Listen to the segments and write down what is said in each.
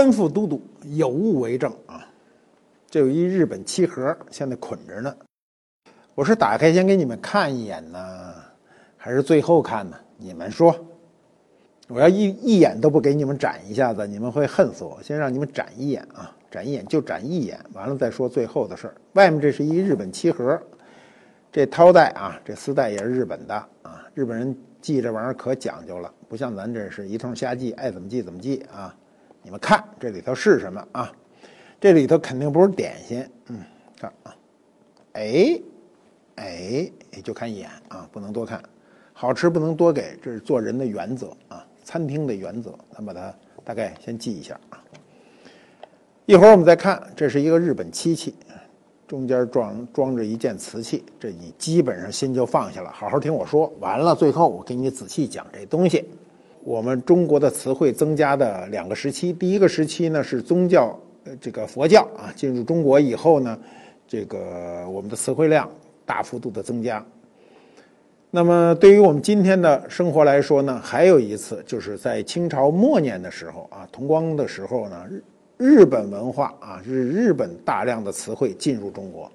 官复都督，有物为证啊！这有一日本漆盒，现在捆着呢。我是打开先给你们看一眼呢，还是最后看呢？你们说，我要一一眼都不给你们展一下子，你们会恨死我。先让你们展一眼啊，展一眼就展一眼，完了再说最后的事儿。外面这是一日本漆盒，这绦带啊，这丝带也是日本的啊。日本人系这玩意儿可讲究了，不像咱这是一通瞎系，爱怎么系怎么系啊。你们看这里头是什么啊？这里头肯定不是点心，嗯，看啊，哎，哎，就看一眼啊，不能多看，好吃不能多给，这是做人的原则啊，餐厅的原则。咱把它大概先记一下啊。一会儿我们再看，这是一个日本漆器，中间装装着一件瓷器，这你基本上心就放下了，好好听我说。完了，最后我给你仔细讲这东西。我们中国的词汇增加的两个时期，第一个时期呢是宗教，呃，这个佛教啊进入中国以后呢，这个我们的词汇量大幅度的增加。那么对于我们今天的生活来说呢，还有一次就是在清朝末年的时候啊，同光的时候呢，日日本文化啊，日日本大量的词汇进入中国，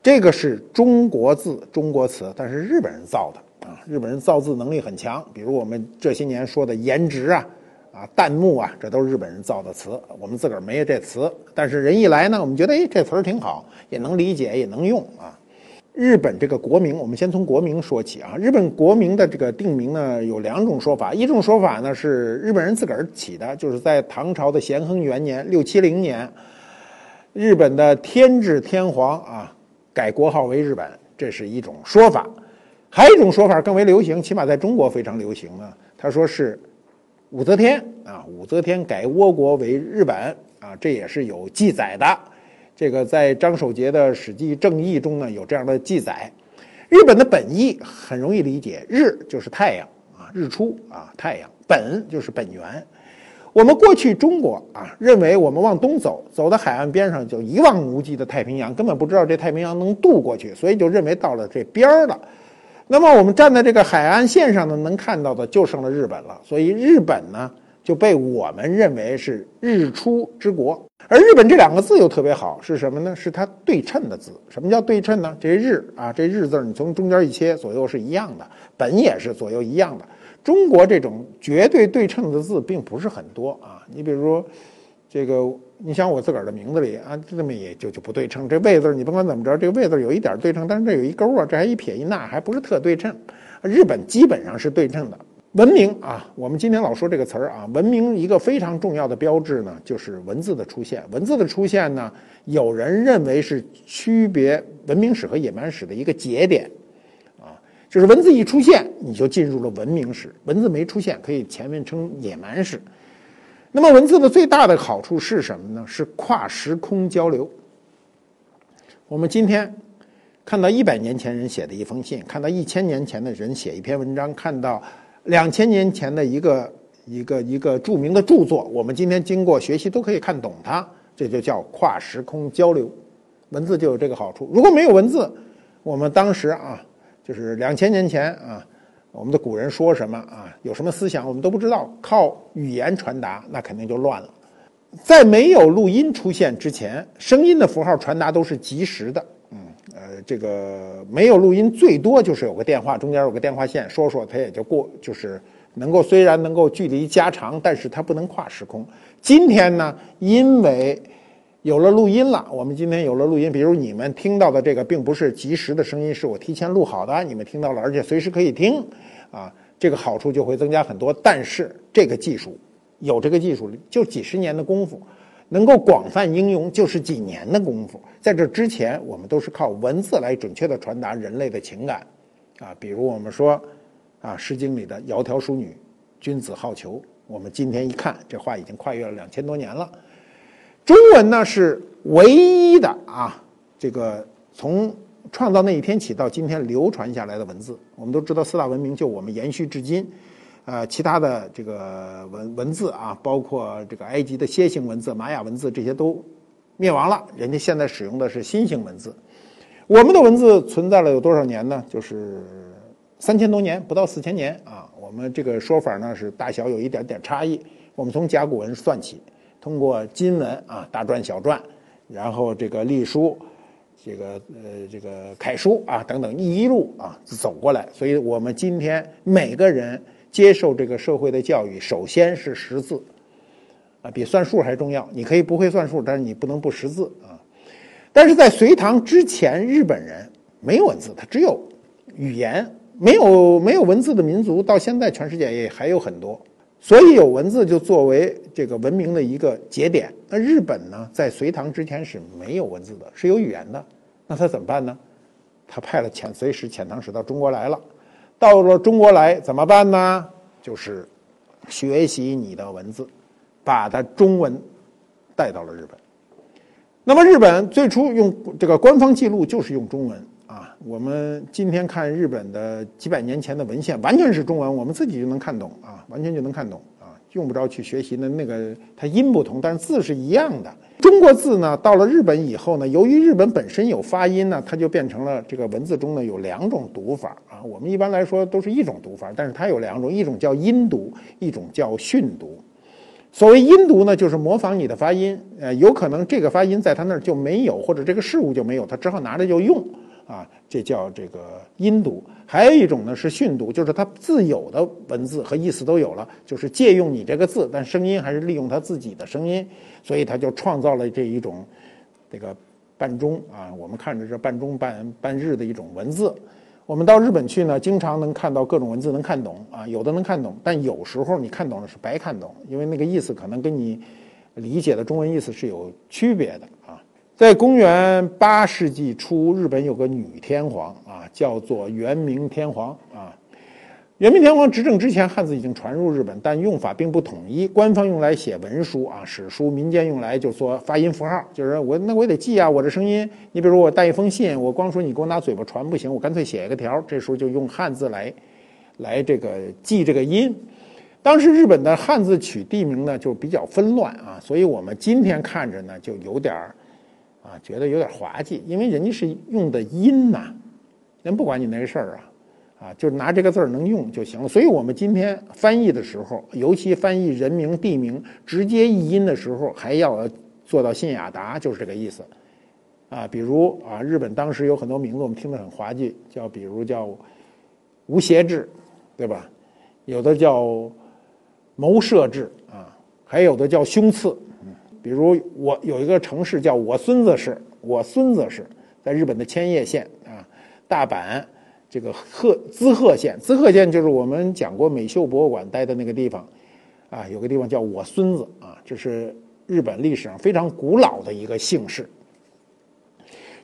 这个是中国字、中国词，但是日本人造的。啊，日本人造字能力很强，比如我们这些年说的颜值啊，啊，弹幕啊，这都是日本人造的词，我们自个儿没有这词。但是人一来呢，我们觉得哎，这词儿挺好，也能理解，也能用啊。日本这个国名，我们先从国名说起啊。日本国名的这个定名呢，有两种说法，一种说法呢是日本人自个儿起的，就是在唐朝的咸亨元年六七零年，日本的天智天皇啊改国号为日本，这是一种说法。还有一种说法更为流行，起码在中国非常流行呢。他说是武则天啊，武则天改倭国为日本啊，这也是有记载的。这个在张守节的《史记正义》中呢有这样的记载。日本的本意很容易理解，日就是太阳啊，日出啊，太阳本就是本源。我们过去中国啊，认为我们往东走，走到海岸边上就一望无际的太平洋，根本不知道这太平洋能渡过去，所以就认为到了这边儿了。那么我们站在这个海岸线上呢，能看到的就剩了日本了。所以日本呢就被我们认为是日出之国。而日本这两个字又特别好，是什么呢？是它对称的字。什么叫对称呢？这日啊，这日字你从中间一切，左右是一样的，本也是左右一样的。中国这种绝对对称的字并不是很多啊。你比如说这个。你想我自个儿的名字里啊，这么也就就不对称。这“魏”字你甭管怎么着，这个“魏”字有一点对称，但是这有一勾啊，这还一撇一捺，还不是特对称。日本基本上是对称的。文明啊，我们今天老说这个词儿啊，文明一个非常重要的标志呢，就是文字的出现。文字的出现呢，有人认为是区别文明史和野蛮史的一个节点啊，就是文字一出现，你就进入了文明史；文字没出现，可以前面称野蛮史。那么文字的最大的好处是什么呢？是跨时空交流。我们今天看到一百年前人写的一封信，看到一千年前的人写一篇文章，看到两千年前的一个一个一个著名的著作，我们今天经过学习都可以看懂它，这就叫跨时空交流。文字就有这个好处。如果没有文字，我们当时啊，就是两千年前啊。我们的古人说什么啊？有什么思想我们都不知道，靠语言传达那肯定就乱了。在没有录音出现之前，声音的符号传达都是及时的。嗯，呃，这个没有录音，最多就是有个电话，中间有个电话线，说说它也就过，就是能够虽然能够距离加长，但是它不能跨时空。今天呢，因为有了录音了，我们今天有了录音，比如你们听到的这个并不是及时的声音，是我提前录好的，你们听到了，而且随时可以听。啊，这个好处就会增加很多，但是这个技术有这个技术就几十年的功夫，能够广泛应用就是几年的功夫。在这之前，我们都是靠文字来准确的传达人类的情感，啊，比如我们说，啊，《诗经》里的“窈窕淑女，君子好逑”，我们今天一看，这话已经跨越了两千多年了。中文呢是唯一的啊，这个从创造那一天起到今天流传下来的文字。我们都知道四大文明就我们延续至今，呃，其他的这个文文字啊，包括这个埃及的楔形文字、玛雅文字这些都灭亡了，人家现在使用的是新型文字。我们的文字存在了有多少年呢？就是三千多年，不到四千年啊。我们这个说法呢是大小有一点点差异。我们从甲骨文算起。通过金文啊，大篆、小篆，然后这个隶书，这个呃，这个楷书啊等等，一路啊走过来。所以我们今天每个人接受这个社会的教育，首先是识字啊，比算数还重要。你可以不会算数，但是你不能不识字啊。但是在隋唐之前，日本人没有文字，它只有语言，没有没有文字的民族，到现在全世界也还有很多。所以有文字就作为这个文明的一个节点。那日本呢，在隋唐之前是没有文字的，是有语言的。那他怎么办呢？他派了遣隋使、遣唐使到中国来了。到了中国来怎么办呢？就是学习你的文字，把它中文带到了日本。那么日本最初用这个官方记录就是用中文啊。我们今天看日本的几百年前的文献，完全是中文，我们自己就能看懂啊，完全就能看懂，用不着去学习的那个，它音不同，但是字是一样的。中国字呢，到了日本以后呢，由于日本本身有发音呢，它就变成了这个文字中呢有两种读法啊。我们一般来说都是一种读法，但是它有两种，一种叫音读，一种叫训读。所谓音读呢，就是模仿你的发音，呃，有可能这个发音在他那儿就没有，或者这个事物就没有，他只好拿着就用。啊，这叫这个音读，还有一种呢是训读，就是它自有的文字和意思都有了，就是借用你这个字，但声音还是利用它自己的声音，所以他就创造了这一种这个半中啊，我们看着这半中半半日的一种文字。我们到日本去呢，经常能看到各种文字能看懂啊，有的能看懂，但有时候你看懂了是白看懂，因为那个意思可能跟你理解的中文意思是有区别的。在公元八世纪初，日本有个女天皇啊，叫做元明天皇啊。元明天皇执政之前，汉字已经传入日本，但用法并不统一。官方用来写文书啊、史书，民间用来就说发音符号，就是我那我也得记啊，我这声音。你比如我带一封信，我光说你给我拿嘴巴传不行，我干脆写一个条，这时候就用汉字来来这个记这个音。当时日本的汉字取地名呢，就比较纷乱啊，所以我们今天看着呢，就有点儿。啊，觉得有点滑稽，因为人家是用的音呐，人不管你那事儿啊，啊，就拿这个字儿能用就行了。所以我们今天翻译的时候，尤其翻译人名、地名，直接译音的时候，还要做到信雅达，就是这个意思。啊，比如啊，日本当时有很多名字，我们听得很滑稽，叫比如叫无邪制，对吧？有的叫谋射制啊，还有的叫凶刺。比如我有一个城市叫我孙子市，我孙子市在日本的千叶县啊，大阪这个鹤滋贺县，滋贺县就是我们讲过美秀博物馆待的那个地方，啊，有个地方叫我孙子啊，这是日本历史上非常古老的一个姓氏。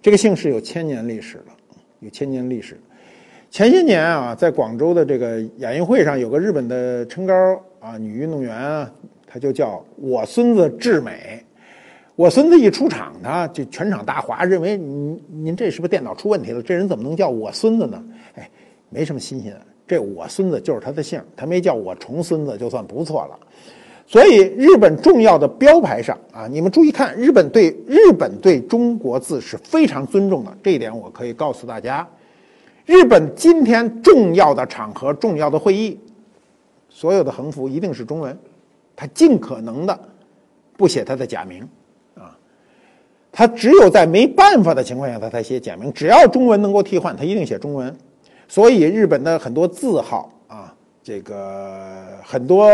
这个姓氏有千年历史了，有千年历史。前些年啊，在广州的这个亚运会上，有个日本的撑高啊女运动员啊。他就叫我孙子智美，我孙子一出场，他就全场大哗，认为您您这是不是电脑出问题了？这人怎么能叫我孙子呢？哎，没什么新鲜的，这我孙子就是他的姓，他没叫我重孙子就算不错了。所以日本重要的标牌上啊，你们注意看，日本对日本对中国字是非常尊重的，这一点我可以告诉大家。日本今天重要的场合、重要的会议，所有的横幅一定是中文。他尽可能的不写他的假名，啊，他只有在没办法的情况下，他才写假名。只要中文能够替换，他一定写中文。所以日本的很多字号啊，这个很多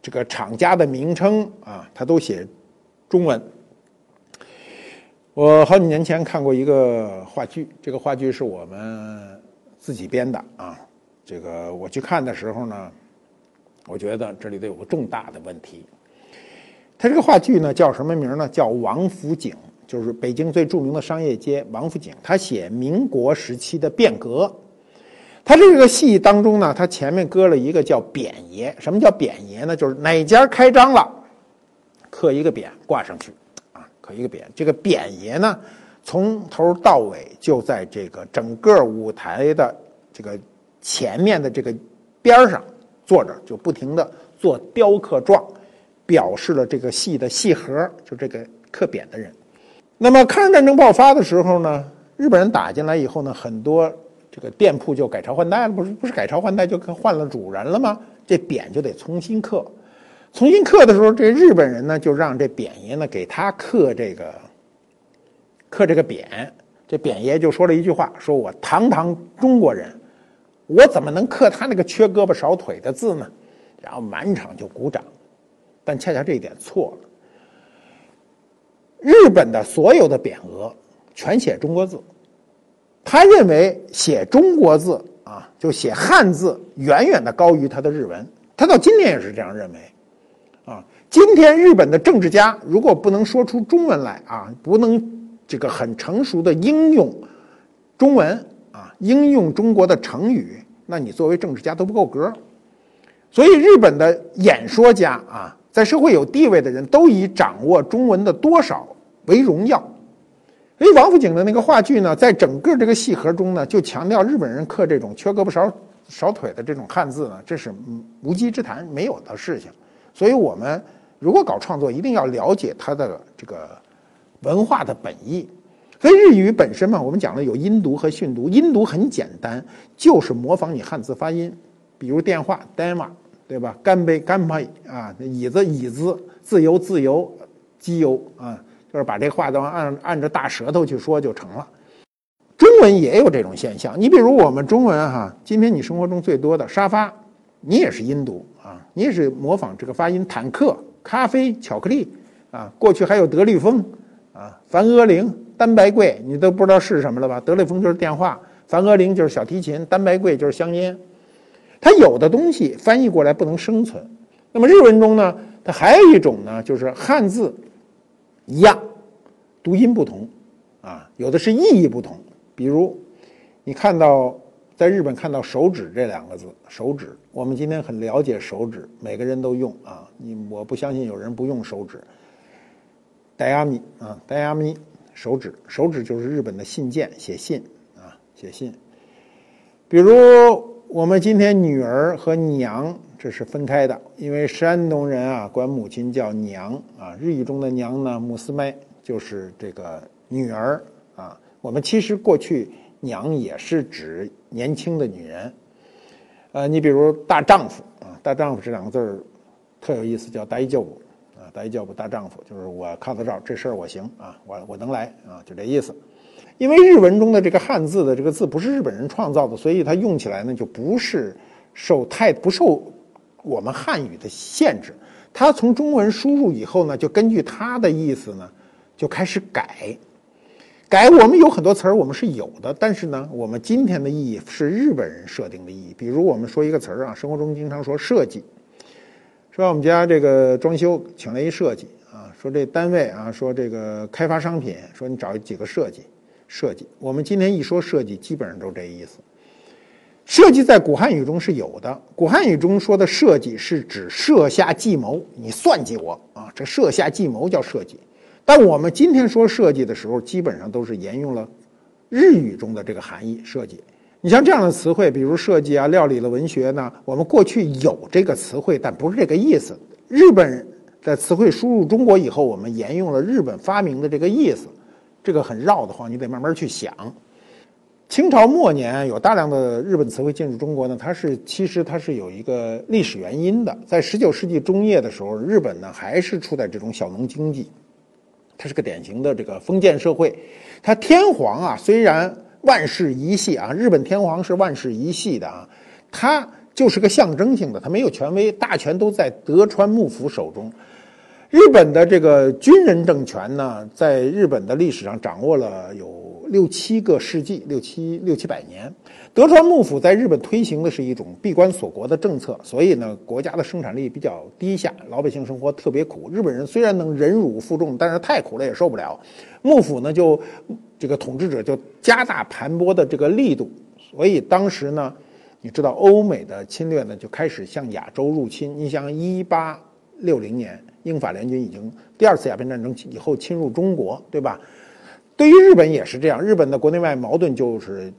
这个厂家的名称啊，他都写中文。我好几年前看过一个话剧，这个话剧是我们自己编的啊。这个我去看的时候呢。我觉得这里头有个重大的问题。他这个话剧呢叫什么名呢？叫王府井，就是北京最著名的商业街王府井。他写民国时期的变革，他这个戏当中呢，他前面搁了一个叫匾爷。什么叫匾爷呢？就是哪家开张了，刻一个匾挂上去，啊，刻一个匾。这个匾爷呢，从头到尾就在这个整个舞台的这个前面的这个边上坐着，就不停的做雕刻状，表示了这个戏的戏核，就这个刻匾的人。那么抗日战争爆发的时候呢，日本人打进来以后呢，很多。这个店铺就改朝换代了，不是不是改朝换代就换了主人了吗？这匾就得重新刻，重新刻的时候，这日本人呢就让这匾爷呢给他刻这个刻这个匾。这匾爷就说了一句话：“说我堂堂中国人，我怎么能刻他那个缺胳膊少腿的字呢？”然后满场就鼓掌，但恰恰这一点错了。日本的所有的匾额全写中国字。他认为写中国字啊，就写汉字，远远的高于他的日文。他到今天也是这样认为，啊，今天日本的政治家如果不能说出中文来啊，不能这个很成熟的应用中文，应用中国的成语，那你作为政治家都不够格。所以，日本的演说家啊，在社会有地位的人都以掌握中文的多少为荣耀。所以王府井的那个话剧呢，在整个这个戏盒中呢，就强调日本人刻这种缺胳膊少少腿的这种汉字呢，这是无稽之谈，没有的事情。所以我们如果搞创作，一定要了解它的这个文化的本意。所以日语本身嘛，我们讲了有音读和训读，音读很简单，就是模仿你汉字发音，比如电话 dama，对吧？干杯干杯啊，椅子椅子，自由自由，机油啊。就是把这话都按按着大舌头去说就成了。中文也有这种现象，你比如我们中文哈，今天你生活中最多的沙发，你也是音读啊，你也是模仿这个发音。坦克、咖啡、巧克力啊，过去还有德利风啊，凡阿铃、单白桂，你都不知道是什么了吧？德利风就是电话，梵阿铃就是小提琴，单白桂就是香烟。它有的东西翻译过来不能生存。那么日文中呢，它还有一种呢，就是汉字。一样，读音不同，啊，有的是意义不同。比如，你看到在日本看到“手指”这两个字，“手指”，我们今天很了解手指，每个人都用啊。你我不相信有人不用手指。戴阿米啊，戴阿米，手指，手指就是日本的信件，写信啊，写信。比如我们今天女儿和娘。这是分开的，因为山东人啊管母亲叫娘啊，日语中的娘呢，母斯麦就是这个女儿啊。我们其实过去娘也是指年轻的女人，呃，你比如大丈夫啊，大丈夫这两个字儿特有意思，叫大一教部大一教部大丈夫就是我靠得着这事儿我行啊，我我能来啊，就这意思。因为日文中的这个汉字的这个字不是日本人创造的，所以它用起来呢就不是受太不受。我们汉语的限制，他从中文输入以后呢，就根据他的意思呢，就开始改。改我们有很多词儿我们是有的，但是呢，我们今天的意义是日本人设定的意义。比如我们说一个词儿啊，生活中经常说设计，说我们家这个装修请了一设计啊，说这单位啊，说这个开发商品，说你找几个设计，设计。我们今天一说设计，基本上都是这意思。设计在古汉语中是有的。古汉语中说的设计是指设下计谋，你算计我啊，这设下计谋叫设计。但我们今天说设计的时候，基本上都是沿用了日语中的这个含义设计。你像这样的词汇，比如设计啊、料理的文学呢，我们过去有这个词汇，但不是这个意思。日本的词汇输入中国以后，我们沿用了日本发明的这个意思，这个很绕的慌，你得慢慢去想。清朝末年有大量的日本词汇进入中国呢，它是其实它是有一个历史原因的。在十九世纪中叶的时候，日本呢还是处在这种小农经济，它是个典型的这个封建社会。它天皇啊，虽然万世一系啊，日本天皇是万世一系的啊，他就是个象征性的，他没有权威，大权都在德川幕府手中。日本的这个军人政权呢，在日本的历史上掌握了有。六七个世纪，六七六七百年，德川幕府在日本推行的是一种闭关锁国的政策，所以呢，国家的生产力比较低下，老百姓生活特别苦。日本人虽然能忍辱负重，但是太苦了也受不了。幕府呢，就这个统治者就加大盘剥的这个力度，所以当时呢，你知道欧美的侵略呢就开始向亚洲入侵。你像一八六零年，英法联军已经第二次鸦片战争以后侵入中国，对吧？对于日本也是这样，日本的国内外矛盾就是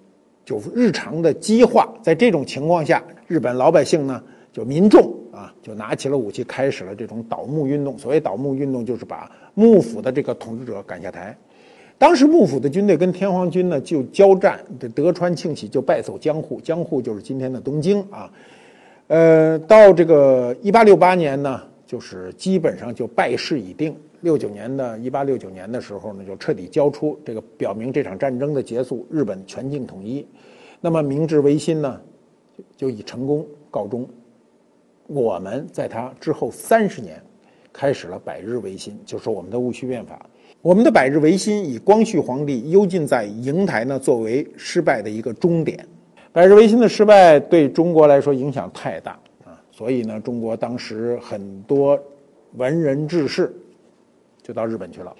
就日常的激化。在这种情况下，日本老百姓呢，就民众啊，就拿起了武器，开始了这种倒幕运动。所谓倒幕运动，就是把幕府的这个统治者赶下台。当时幕府的军队跟天皇军呢就交战，这德川庆喜就败走江户，江户就是今天的东京啊。呃，到这个一八六八年呢，就是基本上就败势已定。六九年的一八六九年的时候呢，就彻底交出，这个表明这场战争的结束，日本全境统一。那么明治维新呢，就以成功告终。我们在他之后三十年，开始了百日维新，就是我们的戊戌变法。我们的百日维新以光绪皇帝幽禁在瀛台呢作为失败的一个终点。百日维新的失败对中国来说影响太大，所以呢，中国当时很多文人志士就到日本去了。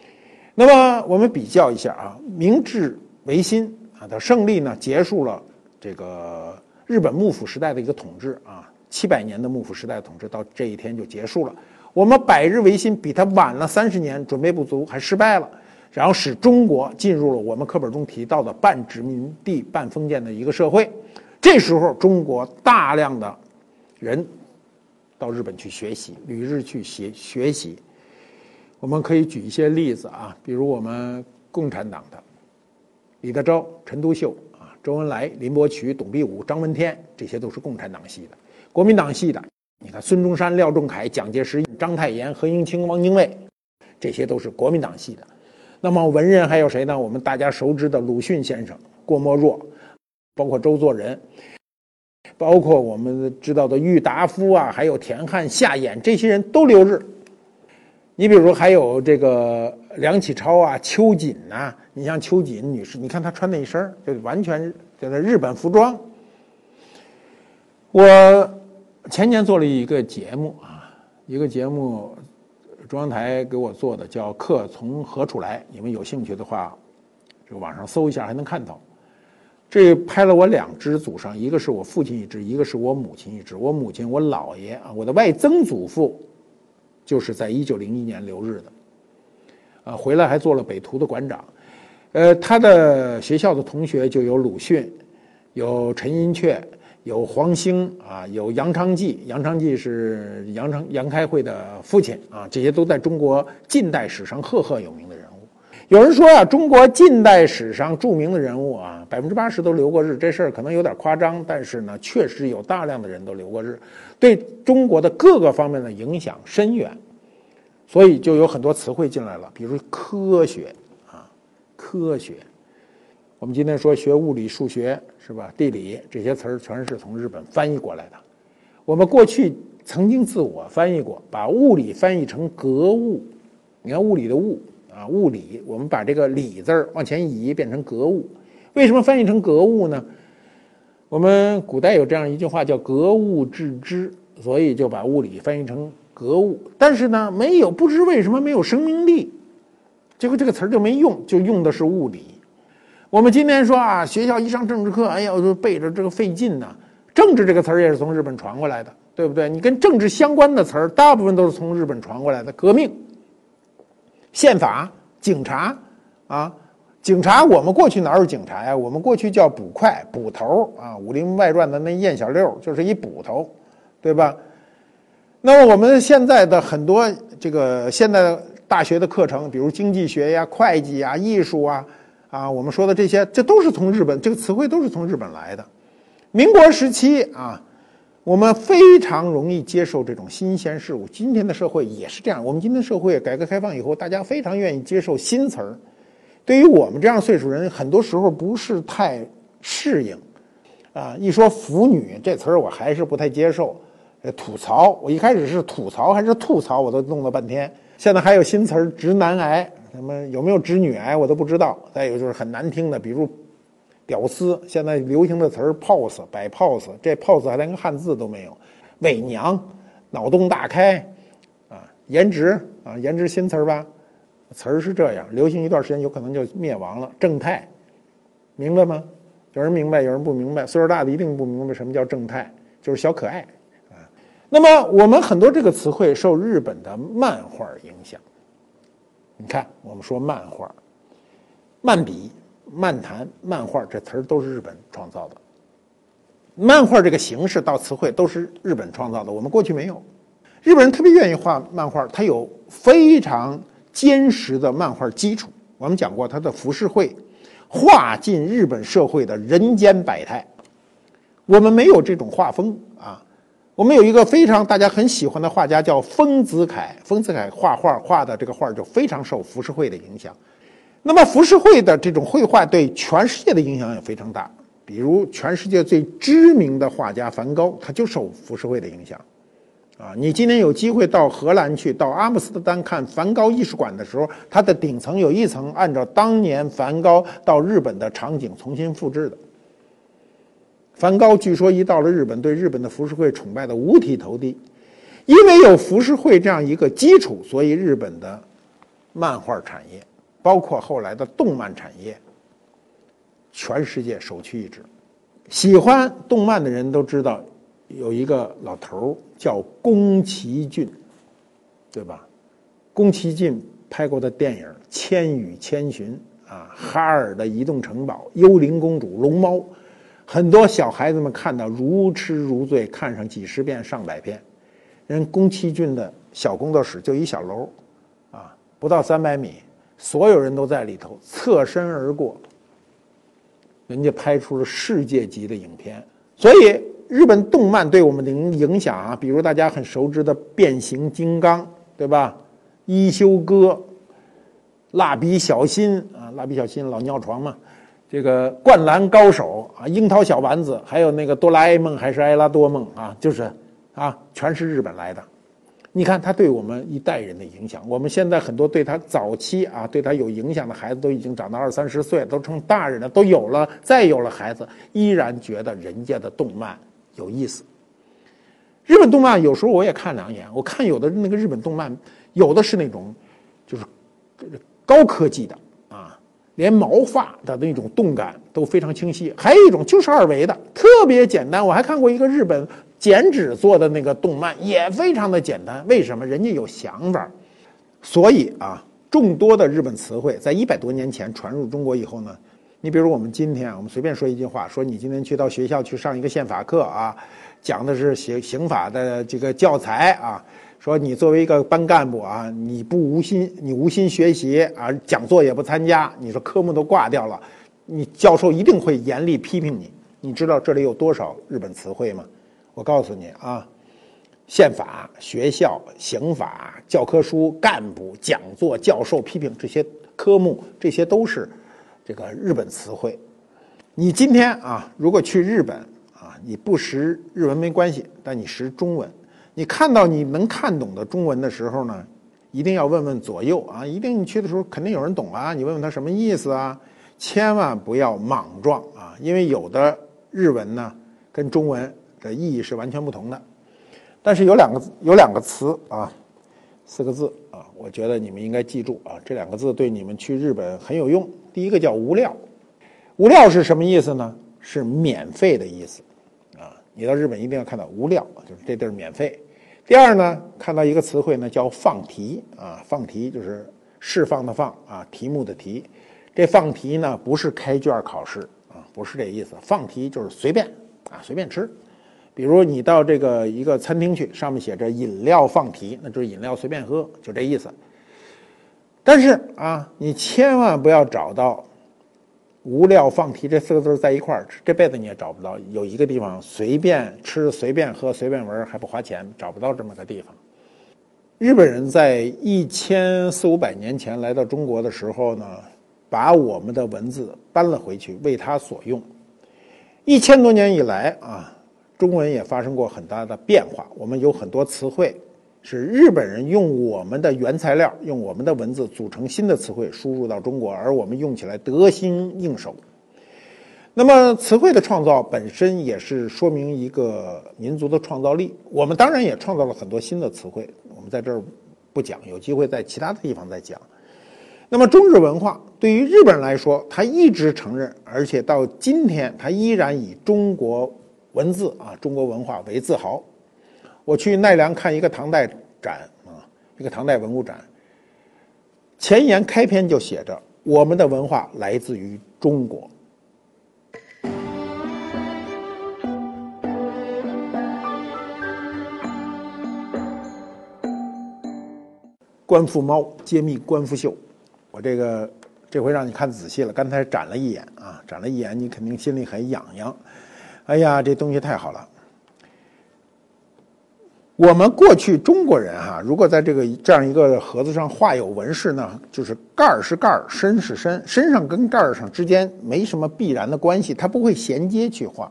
那么我们比较一下啊，明治维新啊的胜利呢，结束了这个日本幕府时代的一个统治啊，七百年的幕府时代统治到这一天就结束了。我们百日维新比他晚了三十年，准备不足，还失败了，然后使中国进入了我们课本中提到的半殖民地半封建的一个社会。这时候，中国大量的人到日本去学习，旅日去学学习。我们可以举一些例子啊，比如我们共产党的李德钊、陈独秀啊、周恩来、林伯渠、董必武、张闻天，这些都是共产党系的。国民党系的。你看，孙中山、廖仲恺、蒋介石、章太炎、何应钦、汪精卫，这些都是国民党系的。那么文人还有谁呢？我们大家熟知的鲁迅先生、郭沫若，包括周作人，包括我们知道的郁达夫啊，还有田汉、夏衍，这些人都留日。你比如还有这个梁启超啊、秋瑾呐，你像秋瑾女士，你看她穿那一身就完全就是日本服装。我。前年做了一个节目啊，一个节目，中央台给我做的，叫《客从何处来》。你们有兴趣的话，这个网上搜一下还能看到。这拍了我两只祖上，一个是我父亲一只，一个是我母亲一只。我母亲，我姥爷啊，我的外曾祖父，就是在一九零一年留日的，啊，回来还做了北图的馆长。呃，他的学校的同学就有鲁迅，有陈寅恪。有黄兴啊，有杨昌济，杨昌济是杨昌杨开慧的父亲啊，这些都在中国近代史上赫赫有名的人。有人说啊，中国近代史上著名的人物啊，百分之八十都留过日，这事儿可能有点夸张，但是呢，确实有大量的人都留过日，对中国的各个方面的影响深远，所以就有很多词汇进来了，比如科学啊，科学。我们今天说学物理、数学是吧？地理这些词儿全是从日本翻译过来的。我们过去曾经自我翻译过，把物理翻译成格物。你看物理的物啊，物理，我们把这个理字儿往前移，变成格物。为什么翻译成格物呢？我们古代有这样一句话叫“格物致知”，所以就把物理翻译成格物。但是呢，没有不知为什么没有生命力，结果这个词儿就没用，就用的是物理。我们今天说啊，学校一上政治课，哎呀，就背着这个费劲呢。政治这个词儿也是从日本传过来的，对不对？你跟政治相关的词儿，大部分都是从日本传过来的。革命、宪法、警察啊，警察，我们过去哪有警察呀？我们过去叫捕快、捕头啊，《武林外传》的那燕小六就是一捕头，对吧？那么我们现在的很多这个现在大学的课程，比如经济学呀、会计呀、艺术啊。啊，我们说的这些，这都是从日本，这个词汇都是从日本来的。民国时期啊，我们非常容易接受这种新鲜事物。今天的社会也是这样，我们今天社会改革开放以后，大家非常愿意接受新词儿。对于我们这样岁数人，很多时候不是太适应。啊，一说腐女这词儿，我还是不太接受。吐槽，我一开始是吐槽还是吐槽，我都弄了半天。现在还有新词儿，直男癌。什么有没有直女癌我都不知道。再有就是很难听的，比如“屌丝”，现在流行的词儿 “pose”、“摆 pose”，这 “pose” 还连个汉字都没有。“伪娘”、“脑洞大开”啊，“颜值”啊，“颜值”新词儿吧？词儿是这样，流行一段时间，有可能就灭亡了。“正太”，明白吗？有人明白，有人不明白。岁数大的一定不明白什么叫正太，就是小可爱啊。那么我们很多这个词汇受日本的漫画影响。你看，我们说漫画、漫笔、漫谈、漫画这词儿都是日本创造的。漫画这个形式到词汇都是日本创造的，我们过去没有。日本人特别愿意画漫画，他有非常坚实的漫画基础。我们讲过他的浮世绘，画尽日本社会的人间百态。我们没有这种画风啊。我们有一个非常大家很喜欢的画家叫丰子恺，丰子恺画画画的这个画就非常受浮世绘的影响。那么浮世绘的这种绘画对全世界的影响也非常大。比如全世界最知名的画家梵高，他就受浮世绘的影响。啊，你今天有机会到荷兰去，到阿姆斯特丹看梵高艺术馆的时候，它的顶层有一层按照当年梵高到日本的场景重新复制的。梵高据说一到了日本，对日本的浮世绘崇拜的五体投地，因为有浮世绘这样一个基础，所以日本的漫画产业，包括后来的动漫产业，全世界首屈一指。喜欢动漫的人都知道。有一个老头儿叫宫崎骏，对吧？宫崎骏拍过的电影《千与千寻》啊，《哈尔的移动城堡》《幽灵公主》《龙猫》，很多小孩子们看到如痴如醉，看上几十遍、上百遍。人宫崎骏的小工作室就一小楼，啊，不到三百米，所有人都在里头侧身而过，人家拍出了世界级的影片，所以。日本动漫对我们的影响啊，比如大家很熟知的变形金刚，对吧？一休哥、蜡笔小新啊，蜡笔小新老尿床嘛。这个灌篮高手啊，樱桃小丸子，还有那个哆啦 A 梦还是埃拉多梦啊，就是啊，全是日本来的。你看他对我们一代人的影响，我们现在很多对他早期啊，对他有影响的孩子都已经长到二三十岁，都成大人了，都有了，再有了孩子，依然觉得人家的动漫。有意思，日本动漫有时候我也看两眼。我看有的那个日本动漫，有的是那种就是高科技的啊，连毛发的那种动感都非常清晰。还有一种就是二维的，特别简单。我还看过一个日本剪纸做的那个动漫，也非常的简单。为什么？人家有想法。所以啊，众多的日本词汇在一百多年前传入中国以后呢。你比如我们今天，我们随便说一句话，说你今天去到学校去上一个宪法课啊，讲的是刑刑法的这个教材啊，说你作为一个班干部啊，你不无心，你无心学习啊，讲座也不参加，你说科目都挂掉了，你教授一定会严厉批评你。你知道这里有多少日本词汇吗？我告诉你啊，宪法、学校、刑法、教科书、干部、讲座、教授批评这些科目，这些都是。这个日本词汇，你今天啊，如果去日本啊，你不识日文没关系，但你识中文，你看到你能看懂的中文的时候呢，一定要问问左右啊，一定你去的时候肯定有人懂啊，你问问他什么意思啊，千万不要莽撞啊，因为有的日文呢跟中文的意义是完全不同的，但是有两个有两个词啊，四个字啊，我觉得你们应该记住啊，这两个字对你们去日本很有用。第一个叫无料，无料是什么意思呢？是免费的意思，啊，你到日本一定要看到无料，就是这地儿免费。第二呢，看到一个词汇呢，叫放题，啊，放题就是释放的放，啊，题目的题。这放题呢，不是开卷考试，啊，不是这意思。放题就是随便，啊，随便吃。比如你到这个一个餐厅去，上面写着饮料放题，那就是饮料随便喝，就这意思。但是啊，你千万不要找到“无料放题”这四个字在一块儿，这辈子你也找不到。有一个地方随便吃、随便喝、随便玩还不花钱，找不到这么个地方。日本人在一千四五百年前来到中国的时候呢，把我们的文字搬了回去，为他所用。一千多年以来啊，中文也发生过很大的变化，我们有很多词汇。是日本人用我们的原材料，用我们的文字组成新的词汇输入到中国，而我们用起来得心应手。那么词汇的创造本身也是说明一个民族的创造力。我们当然也创造了很多新的词汇，我们在这儿不讲，有机会在其他的地方再讲。那么中日文化对于日本人来说，他一直承认，而且到今天他依然以中国文字啊、中国文化为自豪。我去奈良看一个唐代展啊，一个唐代文物展，前言开篇就写着：“我们的文化来自于中国。”官复猫揭秘官复秀，我这个这回让你看仔细了。刚才展了一眼啊，展了一眼，你肯定心里很痒痒。哎呀，这东西太好了！我们过去中国人哈，如果在这个这样一个盒子上画有纹饰呢，就是盖儿是盖儿，身是身，身上跟盖儿上之间没什么必然的关系，它不会衔接去画。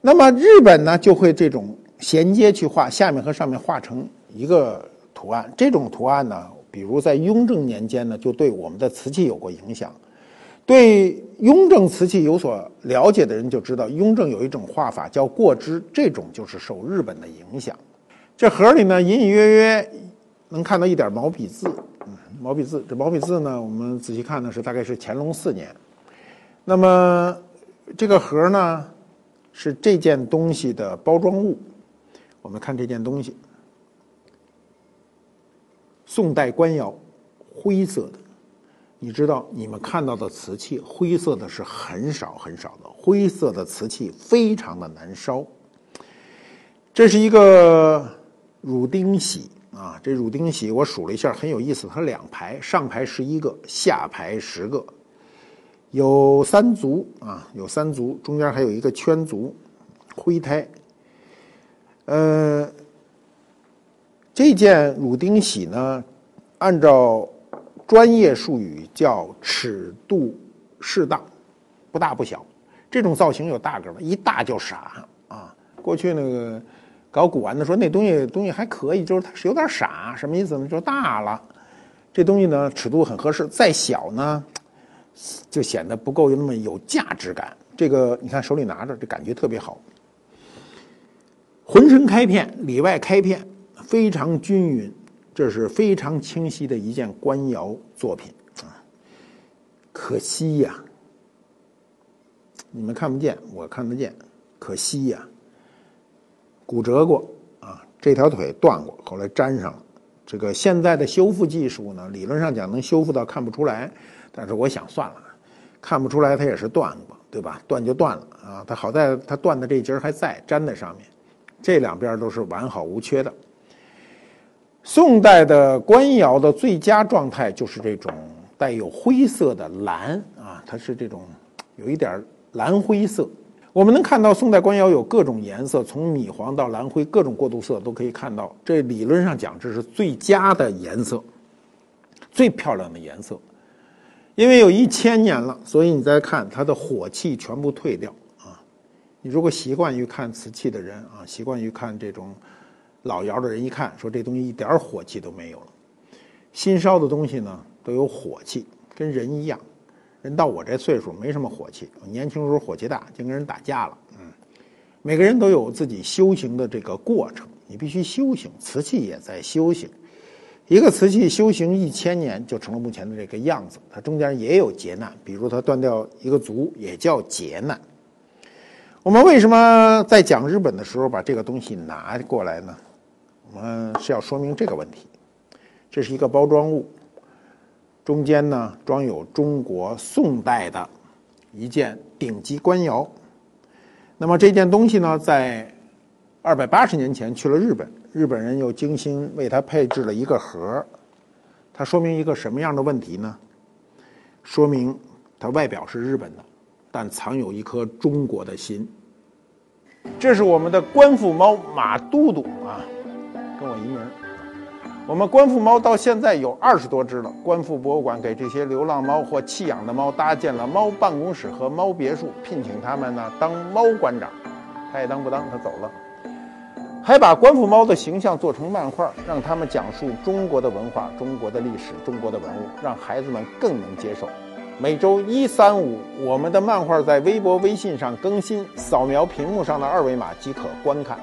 那么日本呢，就会这种衔接去画，下面和上面画成一个。图案这种图案呢，比如在雍正年间呢，就对我们的瓷器有过影响。对雍正瓷器有所了解的人就知道，雍正有一种画法叫过枝，这种就是受日本的影响。这盒里呢，隐隐约约能看到一点毛笔字，嗯，毛笔字。这毛笔字呢，我们仔细看呢，是大概是乾隆四年。那么这个盒呢，是这件东西的包装物。我们看这件东西。宋代官窑，灰色的，你知道，你们看到的瓷器灰色的是很少很少的，灰色的瓷器非常的难烧。这是一个乳钉玺啊，这乳钉玺我数了一下，很有意思，它两排，上排十一个，下排十个，有三足啊，有三足，中间还有一个圈足，灰胎，呃。这件乳钉玺呢，按照专业术语叫尺度适当，不大不小。这种造型有大个的，一大就傻啊！过去那个搞古玩的说那东西东西还可以，就是它是有点傻，什么意思呢？就大了。这东西呢，尺度很合适，再小呢，就显得不够那么有价值感。这个你看手里拿着，这感觉特别好。浑身开片，里外开片。非常均匀，这是非常清晰的一件官窑作品啊！可惜呀，你们看不见，我看得见。可惜呀，骨折过啊，这条腿断过，后来粘上了。这个现在的修复技术呢，理论上讲能修复到看不出来，但是我想算了，看不出来它也是断过，对吧？断就断了啊！它好在它断的这节还在粘在上面，这两边都是完好无缺的。宋代的官窑的最佳状态就是这种带有灰色的蓝啊，它是这种有一点蓝灰色。我们能看到宋代官窑有各种颜色，从米黄到蓝灰，各种过渡色都可以看到。这理论上讲，这是最佳的颜色，最漂亮的颜色。因为有一千年了，所以你再看它的火气全部退掉啊。你如果习惯于看瓷器的人啊，习惯于看这种。老窑的人一看，说这东西一点火气都没有了。新烧的东西呢，都有火气，跟人一样。人到我这岁数没什么火气，我年轻时候火气大，就跟人打架了。嗯，每个人都有自己修行的这个过程，你必须修行。瓷器也在修行，一个瓷器修行一千年，就成了目前的这个样子。它中间也有劫难，比如它断掉一个足，也叫劫难。我们为什么在讲日本的时候把这个东西拿过来呢？我们是要说明这个问题，这是一个包装物，中间呢装有中国宋代的一件顶级官窑。那么这件东西呢，在二百八十年前去了日本，日本人又精心为它配置了一个盒它说明一个什么样的问题呢？说明它外表是日本的，但藏有一颗中国的心。这是我们的官府猫马都督啊。跟我一名我们官复猫到现在有二十多只了。官复博物馆给这些流浪猫或弃养的猫搭建了猫办公室和猫别墅，聘请他们呢当猫馆长。他也当不当，他走了。还把官复猫的形象做成漫画，让他们讲述中国的文化、中国的历史、中国的文物，让孩子们更能接受。每周一、三、五，我们的漫画在微博、微信上更新，扫描屏幕上的二维码即可观看。